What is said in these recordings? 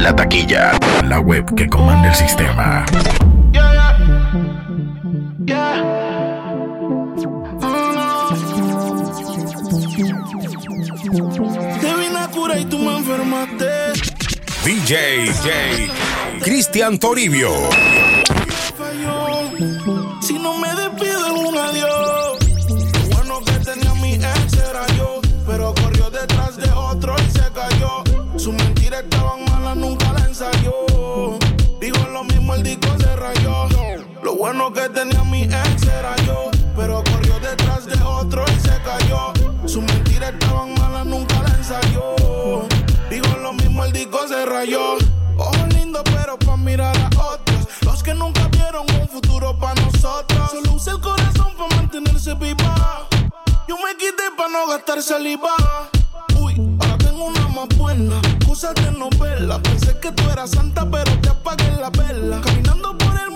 La taquilla, la web que comanda el sistema. Te cura y tú me enfermaste. DJ Cristian Toribio. Que tenía mi ex era yo. Pero corrió detrás de otro y se cayó. Sus mentiras estaban malas, nunca la ensayó. Digo lo mismo, el disco se rayó. Ojo lindo, pero pa' mirar a otros. Los que nunca vieron un futuro pa' nosotros. Solo usa el corazón pa' mantenerse viva. Yo me quité pa' no gastar saliva. Uy, ahora tengo una más buena. Cosas de novela. Pensé que tú eras santa, pero te apagué la vela. Caminando por el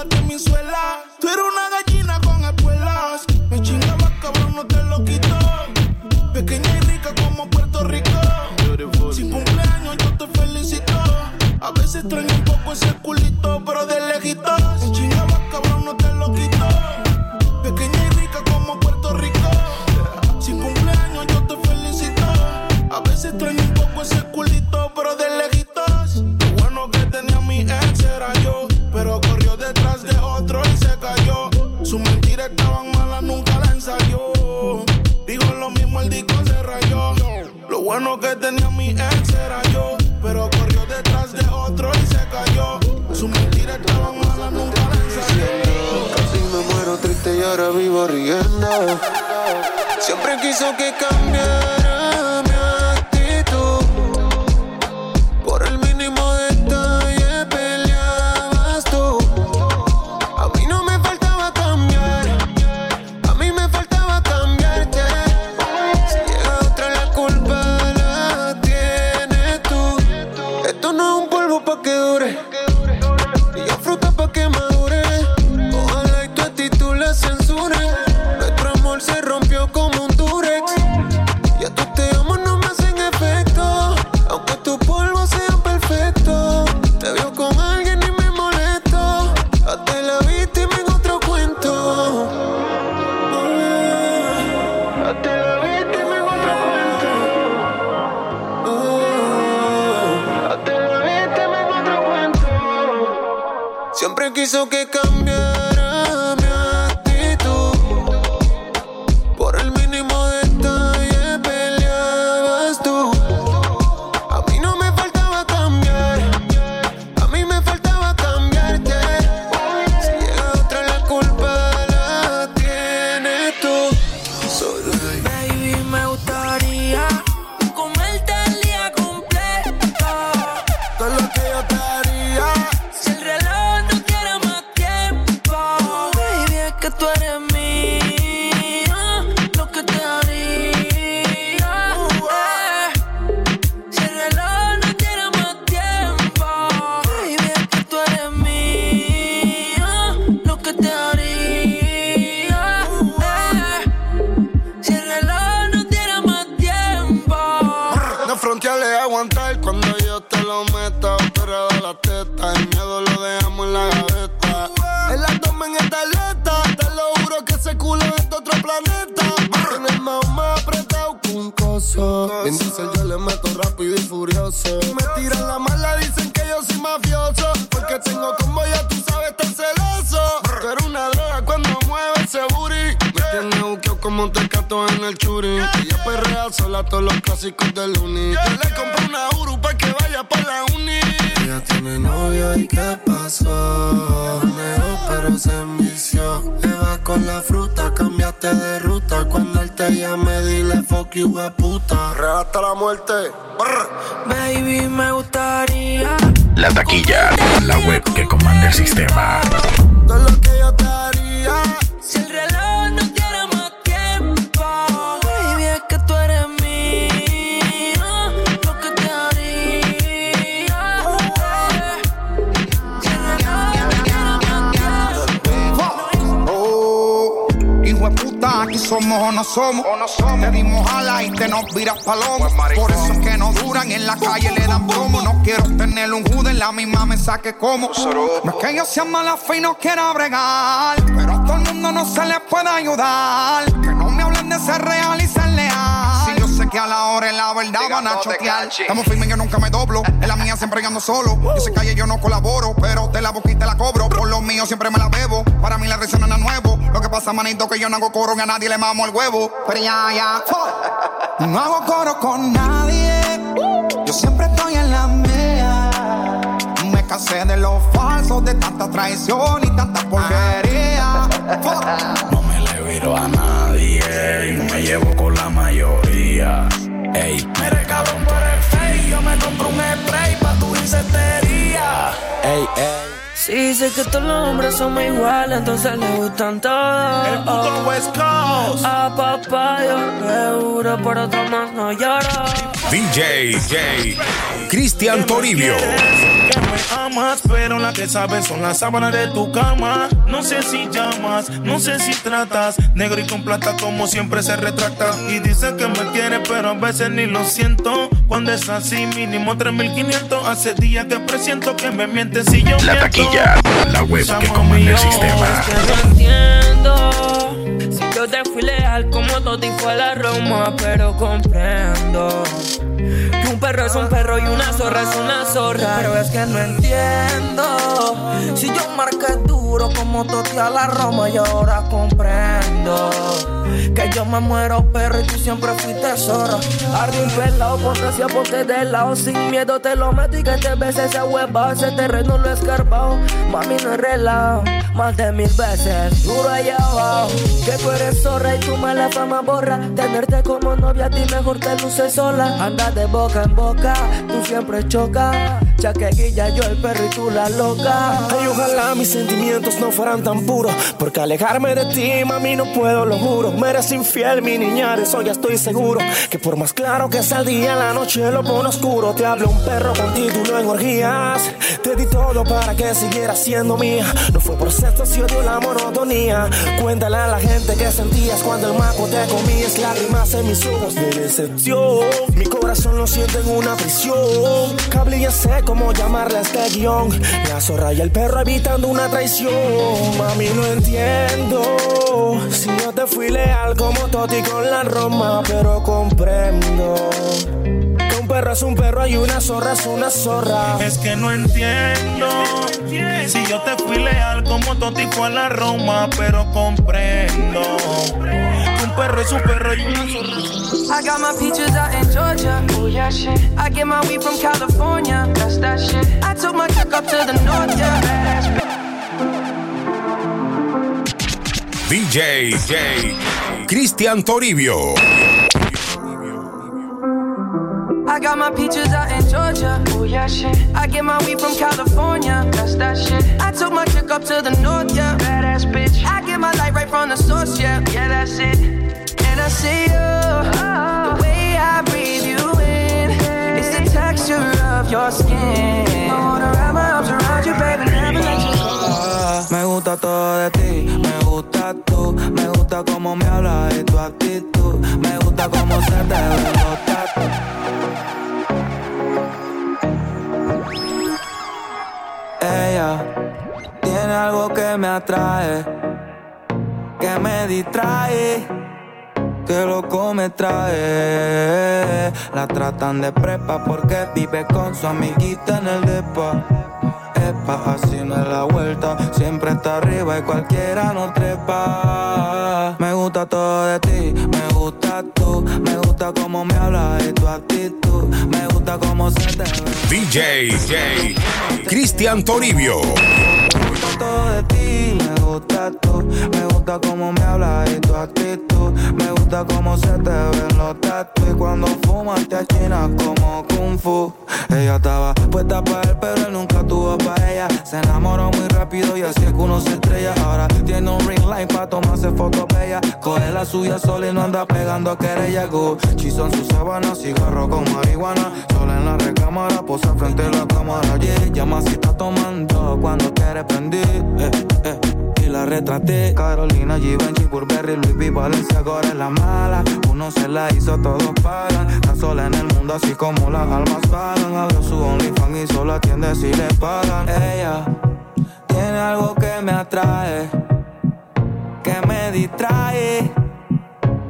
gasté mi suela. Tú eres una gallina con espuelas. Me chingaba, cabrón, no te lo quito. Pequeña y rica como Puerto Rico. Sin cumpleaños, yo te felicito. A veces extraño un poco ese culito, que tenía mi ex era yo. Pero corrió detrás de otro y se cayó. Sus mentiras estaban malas, nunca la ensayó. Casi me muero triste y ahora vivo riendo. Siempre quiso que cambiara sola todos los clásicos del uni. Yo le compré una Uru pa' que vaya pa' la uni. Ella tiene novio y qué pasó. Neo, pero se envició. Le va con la fruta, cambiaste de ruta. Cuando él te llame, dile fuck you, we puta. Real hasta la muerte. Brr. Baby, me gustaría La taquilla, la web que comanda el sistema. Todo lo que yo somos o no somos. Te dimos ala y te nos viras palomo. Por eso es que no duran en la calle, le dan promo. No quiero tener un judo en la misma mesa que como. No es que yo sea mala fe y no quiera bregar. Pero a todo el mundo no se les puede ayudar. Que no me hablen de ser real y ser que a la hora y la verdad van a chotear. Estamos firmes, yo nunca me doblo. En la mía siempre ando solo. Yo sé calle, yo no colaboro. Pero te la boquita la cobro. Por lo mío siempre me la bebo. Para mí la risa no es nuevo. Lo que pasa, manito, que yo no hago coro y a nadie le mamo el huevo. Pero ya, ya. No hago coro con nadie. Yo siempre estoy en la mía. Me cansé de los falsos, de tanta traición y tanta porquería. No me le viro a nadie y me llevo con la mayoría. Ey, mire cabrón, tú eres fake. Yo me compro un spray pa' tu insectería. Ey, ey. Si sé que todos los hombres somos iguales, entonces le gustan todos. El puto West Coast. A papá yo seguro, por otro más no lloro. DJ J. Cristian Toribio. Que amas, pero la que sabes son las sábanas de tu cama. No sé si llamas, no sé si tratas. Negro y con plata, como siempre se retracta. Y dice que me quiere, pero a veces ni lo siento. Cuando es así, mínimo 3500. Hace días que presiento que me mientes si yo La miento. taquilla, la web que Llama comanda el sistema. Es que no entiendo. Yo te fui leal como Toti fue la Roma, pero comprendo. Que un perro es un perro y una zorra es una zorra. Pero es que no entiendo. Si yo marqué duro como Toti a la Roma y ahora comprendo. Que yo me muero perro y tú siempre fuiste. Arde un pelado, ponte hacia ponte de lado. Sin miedo te lo meto y que te beses esa hueva. Ese terreno lo he escarbado. Mami no es relajo. Más de mil veces, duro allá abajo. Que tú eres zorra y tú me la fama borra. Tenerte como novia a ti mejor te luces sola. Anda de boca en boca, tú siempre chocas. Ya que guilla yo el perro y tú la loca. Ay, ojalá mis sentimientos no fueran tan puros. Porque alejarme de ti, mami, no puedo, lo juro. Me eres infiel, mi niña, de eso ya estoy seguro. Que por más claro que sea el día, la noche lo pone oscuro. Te hablo un perro con título en orgías. Te di todo para que siguieras siendo mía. No fue por sexto si odio la monotonía. Cuéntale a la gente que sentías cuando el maco te comías. Lágrimas en mis ojos de decepción. Mi corazón lo siente en una prisión. Cable ya sé cómo llamarle a este guion. La zorra y el perro evitando una traición. Mami, no entiendo. Si yo te fui leal como Toti con la Roma, pero comprendo. Que un perro es un perro y una zorra es una zorra. Es que no entiendo. Si yo te fui leal como Toti a la Roma, pero comprendo. Que un perro es un perro y una zorra. I got my peaches out in Georgia. Oh yeah, shit. I get my weed from California. That's that shit. I took my truck up to the north, yeah. DJ. Cristian Toribio. I got my peaches out in Georgia. Oh yeah, shit. I get my weed from California. That's that shit. I took my chick up to the north, yeah. Badass bitch. I get my light right from the source, yeah. Yeah, that's it. And I see you. The way I breathe you in. It's the texture of your skin. I wanna wrap my arms around you, baby. Never let you go. Me gusta todo de ti, me gusta me gusta cómo me hablas y tu actitud, me gusta cómo se te ven los. Ella tiene algo que me atrae, que me distrae, que loco me trae. La tratan de prepa porque vive con su amiguita en el depa. Así no es la vuelta. Siempre está arriba y cualquiera no trepa. Me gusta todo de ti, me gusta tú. Me gusta cómo me hablas y tu actitud. Me gusta cómo se te ve. DJ J. Cristian Toribio. Me gusta tú. Me gusta cómo me hablas y tu actitud. Me gusta cómo se te ven los tatu. Y cuando fumas te achinas como kung fu. Ella estaba puesta para él, pero él nunca tuvo para ella. Se enamoró muy rápido y así es que uno se estrella. Ahora tiene un ring light para tomarse fotos. Coge la suya sola y no anda pegando querella. Chizo en su sabana, cigarro con marihuana. Sola en la recámara, posa frente a la cámara. Yeah, llama si está tomando cuando quiere prender. Eh, eh y la retraté. Carolina, Givenchy, Burberry, Luis V, Valencia, ahora es la mala. Uno se la hizo, todos pagan. Está sola en el mundo, así como las almas pagan. Abrió su OnlyFans y solo atiende si le pagan. Ella tiene algo que me atrae, que me distrae,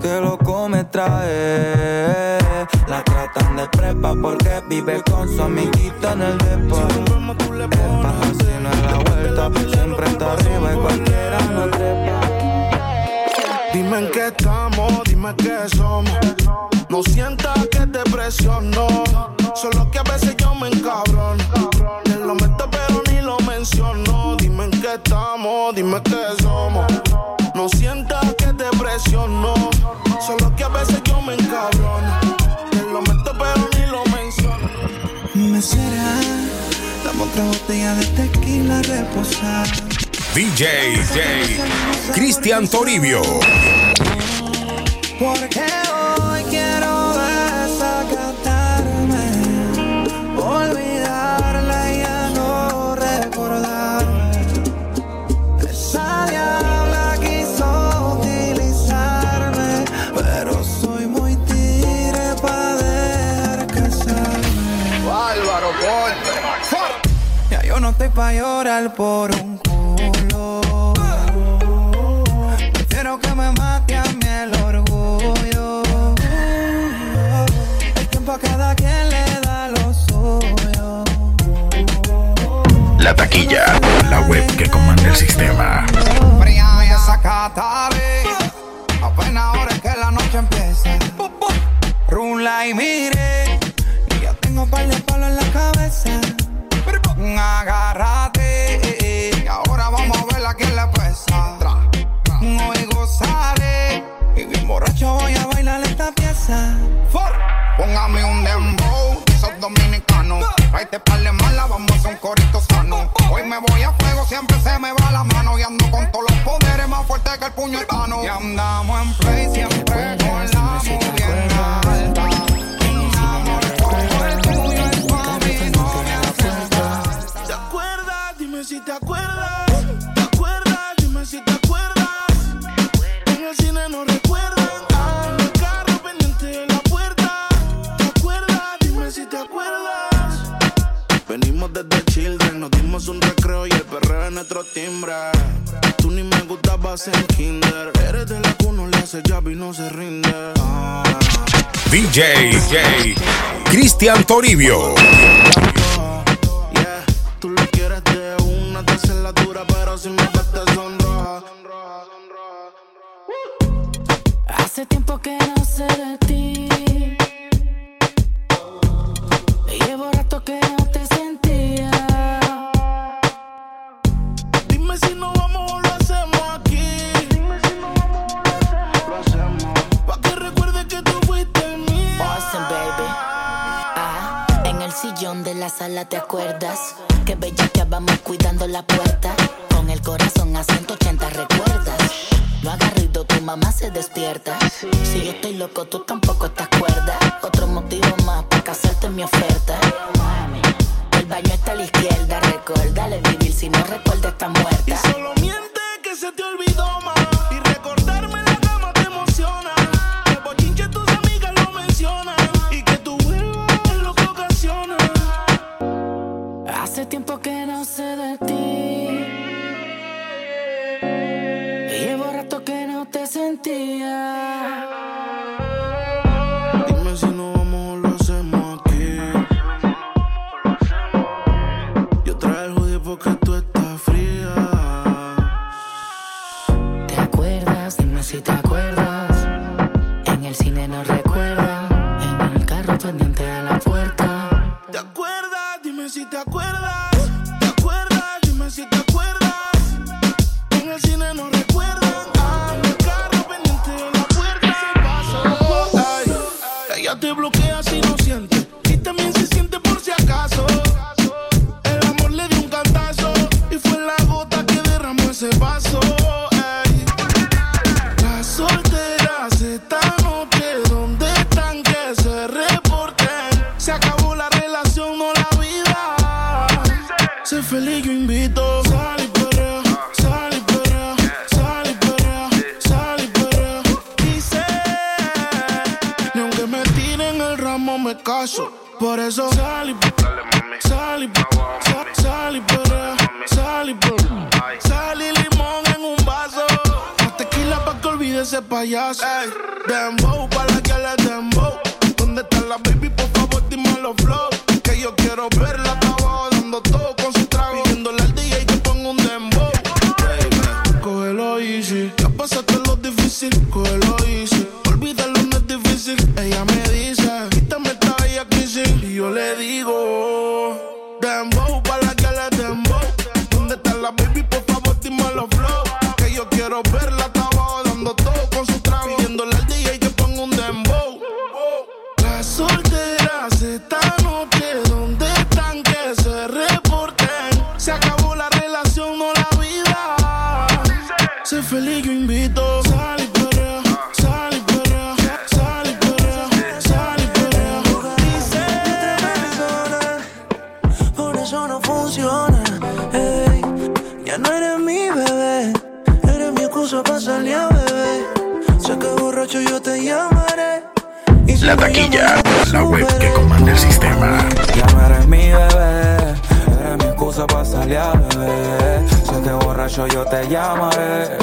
que loco me trae. La tratan de prepa porque vive con su amiguita en el depa. Epa, así no es la vuelta, siempre está arriba y cualquiera no trepa. Dime en qué estamos, dime qué somos. No sientas que te presiono. Solo que a veces yo me encabrono. Te lo meto pero ni lo menciono. Dime en qué estamos, dime qué somos. No sientas otra botella de tequila reposar. DJ J. Cristian Toribio. Porque Estoy pa' llorar por un culo. Prefiero que me mate a mí el orgullo. El tiempo a cada quien le da lo suyo. La taquilla, la web que comanda el sistema. Fría y Yeah, tú lo quieres de una, te haces la dura, pero si me te sonroja. Hace tiempo que no sé de ti. Llevo rato que no te sentía. Dime si no vamos o lo la sala te acuerdas que bella que vamos cuidando la puerta. Con el corazón a 180 recuerdas. No hagas ruido, tu mamá se despierta. Si yo estoy loco, tú tampoco estás cuerda. Otro motivo más para casarte mi oferta. El baño está a la izquierda, recuérdale vivir si no recuerda está Y muerta. solo miente que se te olvidó más. Hace tiempo que no sé de ti. Llevo rato que no te sentía. Feliz yo invito. Sal y perrea, sal y perrea, sal y perrea, sal y perrea. Dice, ni aunque me tiren el ramo me caso. Por eso sal y sal y sal, sal y perrea, sal y perrea. Sal y limón en un vaso. Más tequila pa' que olvide ese payaso. Ey, Ya no eres mi bebé, eres mi excusa para salir a beber. Borracho yo te llamaré.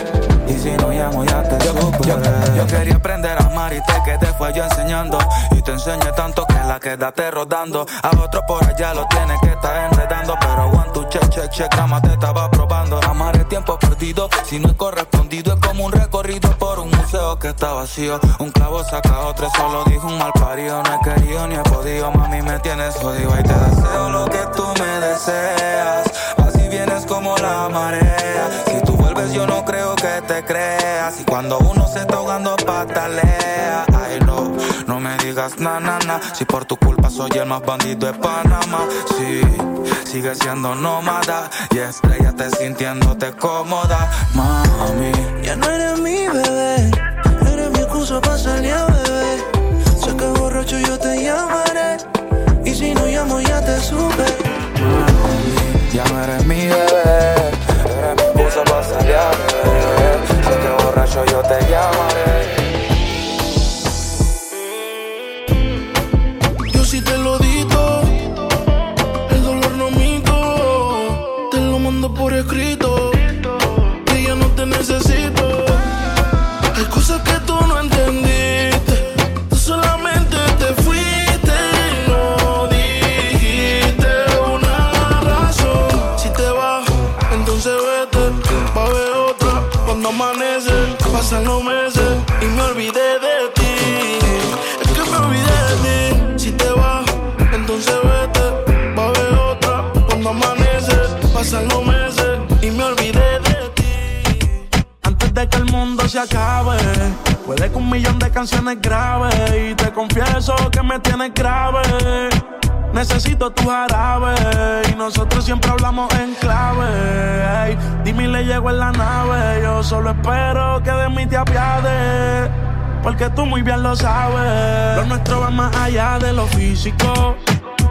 Y si no llamo ya te yo, yo, yo quería aprender a amar y te quedé fue yo enseñando. Y te enseñé tanto que la quedaste rodando. A otro por allá lo tienes que estar enredando. Pero one, tu che, che, che, cama te estaba probando. Amar es tiempo perdido, si no es correspondido. Es como un recorrido por un museo que está vacío. Un clavo saca otro, solo dijo un mal parido. No he querido ni he podido, mami me tienes jodido. Y te deseo lo que tú me deseas. Vienes como la marea. Si tú vuelves, yo no creo que te creas. Y cuando uno se está ahogando, patalea. Ay, no, no me digas na, na, na. Si por tu culpa soy el más bandido de Panamá. Sí, sigue siendo nómada. Y estrellate sintiéndote cómoda, mami. Ya no eres mi bebé, eres mi excusa para salir a beber. Sé que borracho yo te llamaré. Y si no llamo ya te supe. Ya no eres mi bebé, eres mi excusa para salir a beber. Sé que borracho yo te llamaré. Yo sí te lo dito, cuando amanece, pasan los meses y me olvidé de ti. Es que me olvidé de ti. Si te vas, entonces vete. Va a haber otra cuando amanece. Pasan los meses y me olvidé de ti. Antes de que el mundo se acabe, puede que un millón de canciones graves. Y te confieso que me tienes grave. Necesito tu jarabe. Y nosotros siempre hablamos en clave. Dime le llego en la nave. Yo solo espero que de mí te apiades. Porque tú muy bien lo sabes. Lo nuestro va más allá de lo físico.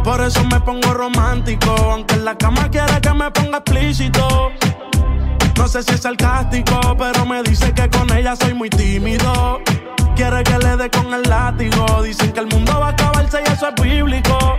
Por eso me pongo romántico. Aunque en la cama quiere que me ponga explícito. No sé si es sarcástico, pero me dice que con ella soy muy tímido. Quiere que le dé con el látigo. Dicen que el mundo va a acabarse y eso es bíblico.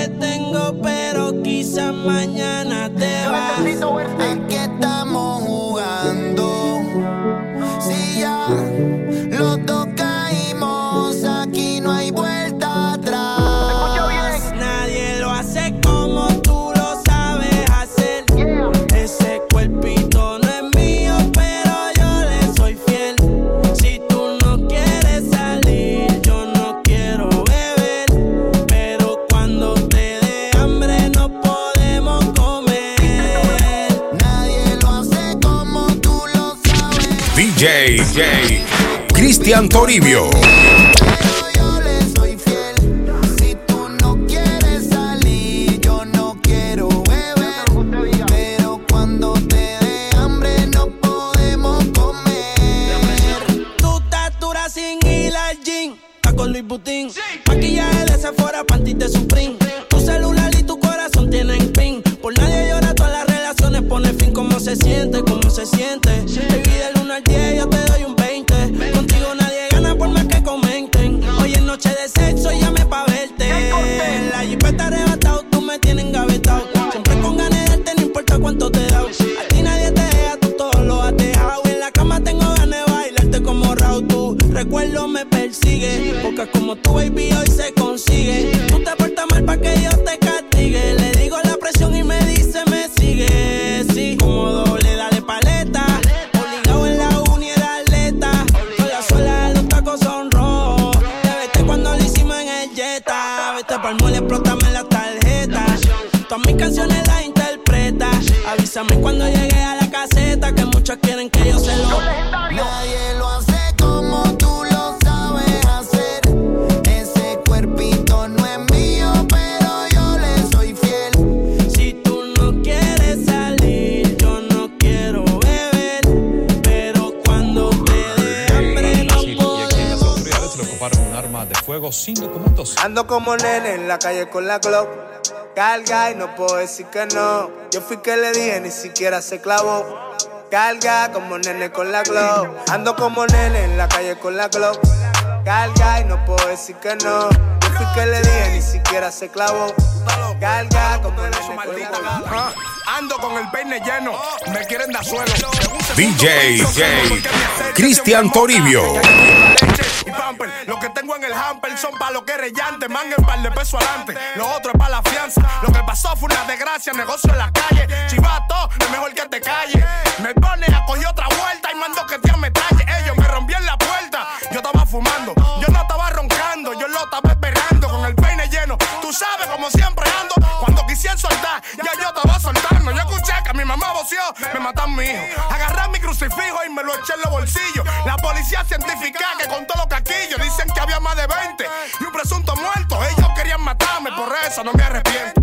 Cristian Toribio. Vete pa'l explótame la tarjeta. Todas mis canciones las interpreta. Avísame cuando llegue a la caseta. Que muchos quieren que yo se lo. Ando como nene en la calle con la Glock. Carga y no puedo decir que no. Yo fui que le dije, ni siquiera se clavó. Carga como nene con la Glock. Ando como nene en la calle con la Glock. Carga y no puedo decir que no. Fui que le dije, ni siquiera se clavó. Carga como nene con la Glock. Ah, Ando con el peine lleno, me quieren dar suelo. DJ, Cristian Toribio. Y pamper, lo que tengo en el hamper son pa' lo que es rellante, man el par de peso adelante, lo otro es pa' la fianza. Lo que pasó fue una desgracia, negocio en la calle. Chivato, es mejor que te calle. Me pone a coger otra vuelta y mando que te me talle. Ellos me rompían la puerta, yo estaba fumando, yo no estaba roncando, Tú sabes como siempre ando, cuando quisiera soltar, ya yo estaba soltando. Yo escuché que mi mamá voció, me matan mi hijo. Agarré mi crucifijo y me lo eché en los bolsillos. La policía científica que contó los caquillos dicen que había más de 20 y un presunto muerto. Ellos querían matarme, por eso no me arrepiento.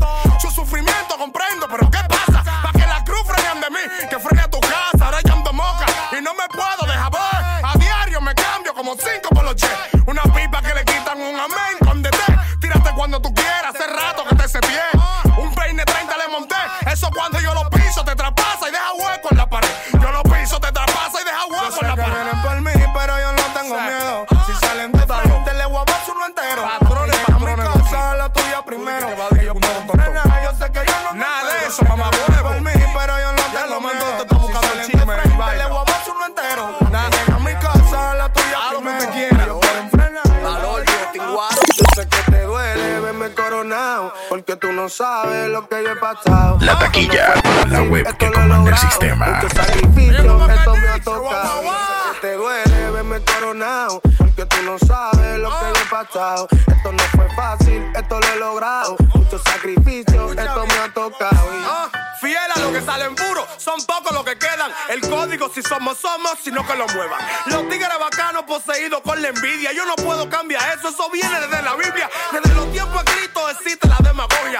La taquilla, la web que comanda el sistema. Sacrificio, esto me ha tocado. Te duele verme coronado, porque tú no sabes lo que yo he pasado. Esto no fue fácil, esto lo he logrado. Mucho sacrificio, esto me ha tocado. Ah, Fiel a lo que salen puro, son pocos los que quedan. El código, si somos, somos, sino que lo muevan. Los tigres bacanos poseídos con la envidia. Yo no puedo cambiar eso, eso viene desde la Biblia. Desde los tiempos escritos existe la demagogia.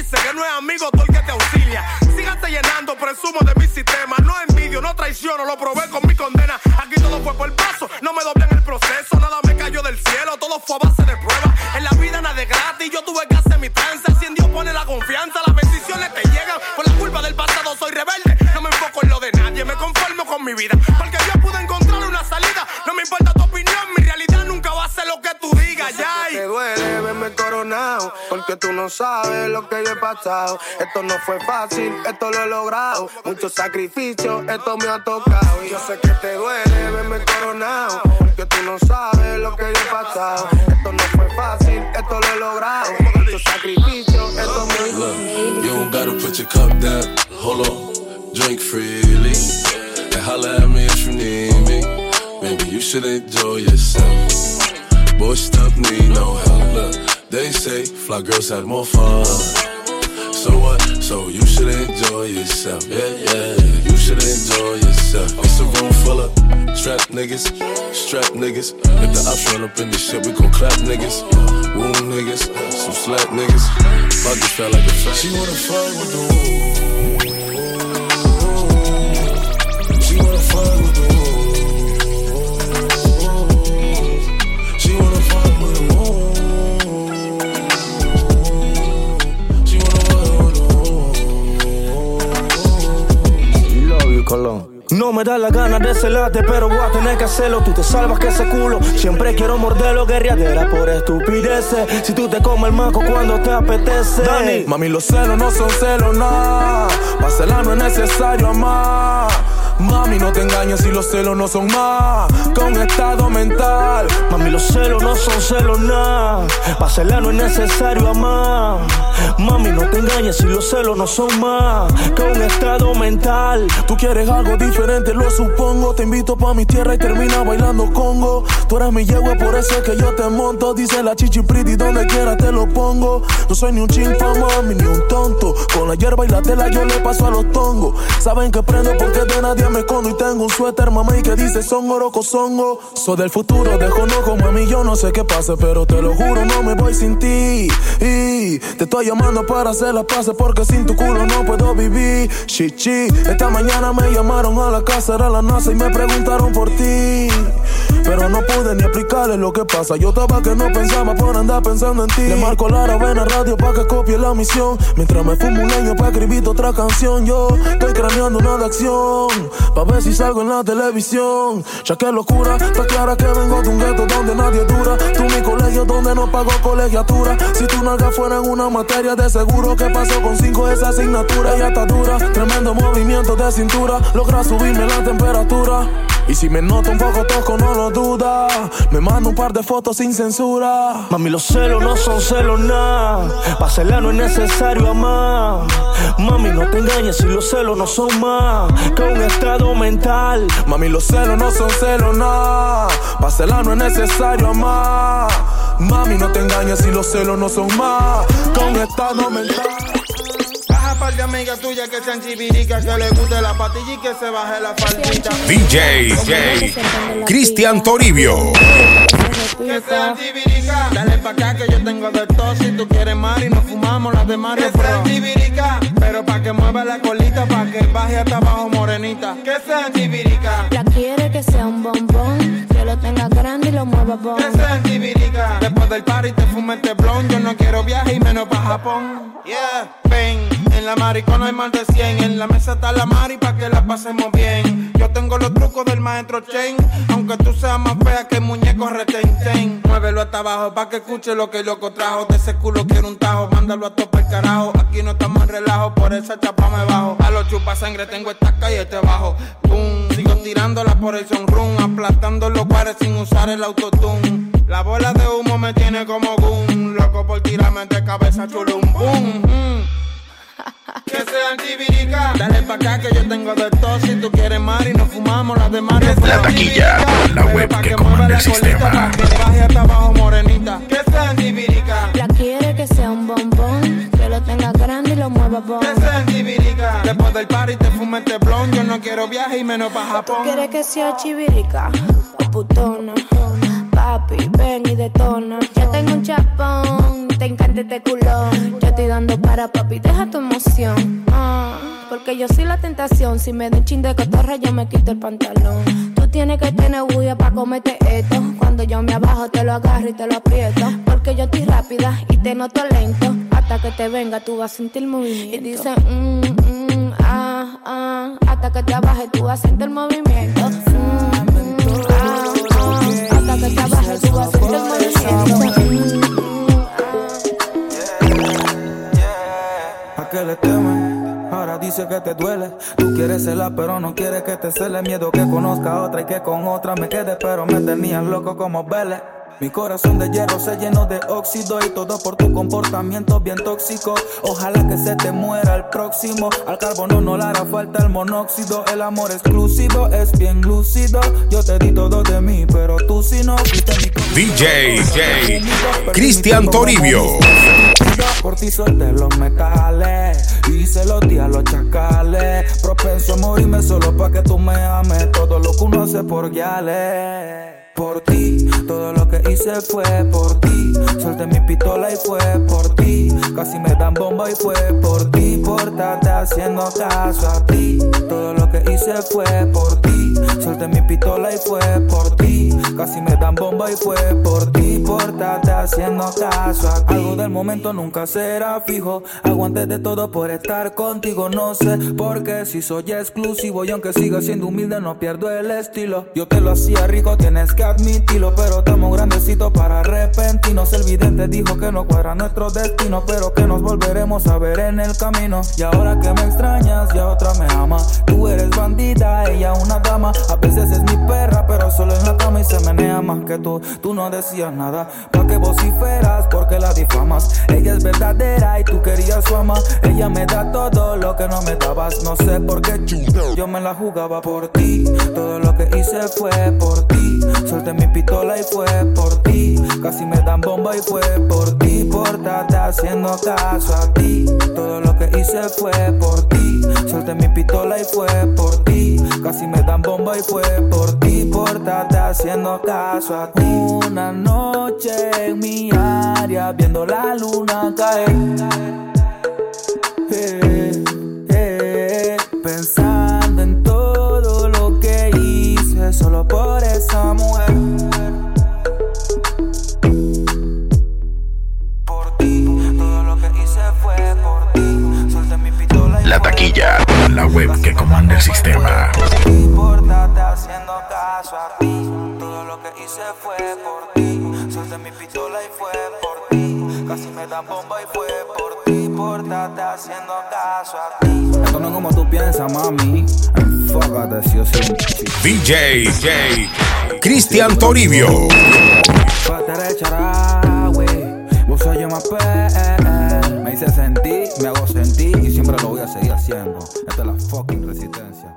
Dice que no es amigo todo el que te auxilia. Síganse llenando, presumo de mi sistema. No envidio, no traiciono, lo probé con mi condena. Aquí todo fue por paso, no me doblé en el proceso. Nada me cayó del cielo, todo fue a base de prueba. En la vida nada es gratis, yo tuve que sabes lo que yo he pasado. Esto no fue fácil, esto lo he logrado. Mucho sacrificio, esto me ha tocado. Y yo sé que te duele verme coronado, porque tú no sabes lo que yo he pasado. Esto no fue fácil, esto lo he logrado. Mucho sacrificio, esto me ha Look, you don't gotta put your cup down. Hold on, drink freely. And holla at me if you need me. Maybe you should enjoy yourself. Boy, stuff need no help. Look, they say fly girls have more fun. So what? So you should enjoy yourself. Yeah, yeah. You should enjoy yourself. It's a room full of trap niggas, strap niggas. If the ops run up in this shit, we gon' clap niggas. Wound niggas, some slap niggas. Pockets felt like a fat. She wanna fuck with the woo. She wanna fuck with the. No me da la gana de celarte, pero voy a tener que hacerlo. Tú te salvas que ese culo. Siempre quiero morderlo, guerriadera por estupideces. Si tú te comes el maco cuando te apetece. Dani, Mami, los celos no son celos, nada. Para celar no es necesario amar. Mami, no te engañes si los celos no son más que un estado mental. Mami, los celos no son celos, nada. Para celar no es necesario amar. Mami, no te engañes si los celos no son más que un estado mental. Tú quieres algo diferente, lo supongo. Te invito pa' mi tierra y termina bailando congo. Tú eres mi yegua, por eso es que yo te monto. Dice la chichi pretty, donde quiera te lo pongo. No soy ni un chimpa, mami, ni un tonto. Con la hierba y la tela yo le paso a los tongos. Saben que prendo porque de nadie me escondo. Y tengo un suéter, mamá, y que dice son oroco, songo. Soy del futuro, desconozco, mami, yo no sé qué pase. Pero te lo juro, no me voy sin ti. Y te estoy llamando para hacer las paces porque sin tu culo no puedo vivir. Chichi, esta mañana me llamaron a la casa, era la NASA y me preguntaron por ti. Pero no pude ni explicarle lo que pasa. Yo estaba que no pensaba por andar pensando en ti. Le marco la ravena radio para que copie la misión. Mientras me fumo un leño para escribir otra canción. Yo estoy craneando una de acción. Pa' ver si salgo en la televisión. Ya que locura, está clara que vengo de un gueto donde nadie dura. Tú mi colegio donde no pago colegiatura. Si tu nalga fuera en una materia de seguro que pasó con cinco esa asignatura ya está dura. Tremendo movimiento de cintura, logra subirme la temperatura. Y si me noto un poco tosco, no lo duda. Me mando un par de fotos sin censura. Mami, los celos no son celos, nada. Pa' celar no es necesario amar. Mami, no te engañes si los celos no son más que un estado mental. Mami, los celos no son celos, nada. Pa' celar no es necesario amar. Mami, no te engañes si los celos no son más que un estado mental. Amigas tuyas que sean chivíricas, que les guste la patilla y que se baje la faldita. DJ J. Cristian Toribio. Que sean chivíricas. Dale pa' acá que yo tengo de todo. Si tú quieres mar y nos fumamos las demás. Que sean chivíricas. Pero pa' que mueva la colita, pa' que baje hasta abajo morenita. Que sean chivíricas. La quiere que sea un bombón, que lo tenga grande y lo mueva bon. Sean chivíricas. Después del party te fume este blon. Yo no quiero viaje y menos pa' Japón. Yeah, ven. En la maricona hay más de 100. En la mesa está la mari pa' que la pasemos bien. Yo tengo los trucos del maestro Chain. Aunque tú seas más fea que el muñeco retenten. Muévelo hasta abajo pa' que escuche lo que el loco trajo. De ese culo quiero un tajo. Mándalo a tope el carajo. Aquí no estamos en relajo. Por esa chapa me bajo. A los chupa sangre tengo esta calle este bajo. Boom. Tirándola por el sunroom. Aplastando los cuares sin usar el autotune. La bola de humo me tiene como boom. Loco por tirarme de cabeza chulum. Boom. Mm. Que sean chivirica. Dale pa' acá que yo tengo de todo. Si tú quieres mar y nos fumamos las demás. La taquilla, la web que comanda el sistema. Que baje hasta abajo morenita. Que sean chivirica. La quiere que sea un bombón, que lo tenga grande y lo mueva bon. Que sean chivirica. Después del party te fume este blon. Yo no quiero viaje y menos pa' Japón. Quiere que sea chivirica o putona. Papi, ven y detona. Ya tengo un chapón, te encanta este culón. Yo estoy dando para papi, deja tu emoción. Ah, porque yo soy la tentación. Si me da un chin de cotorra, yo me quito el pantalón. Tienes que tener bulla para comerte esto. Cuando yo me abajo, te lo agarro y te lo aprieto. Porque yo estoy rápida y te noto lento. Hasta que te venga, tú vas a sentir movimiento. Y dice, mm, mm, ah, ah. Hasta que te baje, tú vas a sentir movimiento. Mm, mm, ah, ah. Hasta que te baje, tú vas a sentir movimiento. Que te duele. Tú quieres celar, pero no quieres que te cele. Miedo que conozca a otra y que con otra me quede, pero me tenías loco como Vélez. Mi corazón de hierro se llenó de óxido y todo por tu comportamiento bien tóxico. Ojalá que se te muera el próximo. Al carbono no le hará falta el monóxido. El amor exclusivo es bien lúcido. Yo te di todo de mí, pero tú si no DJ J. Cristian Toribio. Por ti suelte los metales y se los di a los chacales. Propenso a morirme solo pa' que tú me ames. Todo lo que uno hace por guiarle. Por ti, todo lo que hice fue por ti. Solté mi pistola y fue por ti. Casi me dan bomba y fue por ti. Por estarte haciendo caso a ti. Todo lo que hice fue por ti. Solté mi pistola y fue. Casi me dan bomba y fue por ti. Por estarte haciendo caso. Algo del momento nunca será fijo. Aguanté de todo por estar contigo. No sé por qué si soy exclusivo. Y aunque siga siendo humilde, no pierdo el estilo. Yo te lo hacía rico, tienes que admitirlo, pero estamos grandecitos para arrepentirnos. El vidente dijo que no cuadra nuestro destino, pero que nos volveremos a ver en el camino. Y ahora que me extrañas, ya otra me ama. Tú eres bandida, ella una dama. A veces es mi perra, pero solo en la cama y se menea más que tú. Tú no decías nada, pa' que vociferas, porque la difamas. Ella es verdadera y tú querías su ama. Ella me da todo lo que no me dabas. No sé por qué yo me la jugaba por ti. Todo lo que hice fue por ti. Solté mi pistola y fue por ti. Casi me dan bomba y fue por ti. Por estarte haciendo caso a ti. Todo lo que hice fue por ti. Solté mi pistola y fue por ti. Casi me dan bomba y fue por ti. Por estarte haciendo caso a ti. Una noche en mi área viendo la luna caer. Eh, eh, pensando en todo lo que hice solo por esa mujer. Por ti, todo lo que hice fue por ti. Solté mi pistola y La taquilla, la web que comanda el sistema. haciendo caso a ti. Todo lo que hice fue por ti. Solté mi pistola y fue por ti. Casi me bomba y fue por ti. Haciendo caso a ti. Esto no es como tú piensas, mami. Enfócate si yo soy un chico. DJ, DJ, Cristian Toribio. Vos soy más Me hice sentir, me hago sentir siempre lo voy a seguir haciendo. Esta es la fucking resistencia.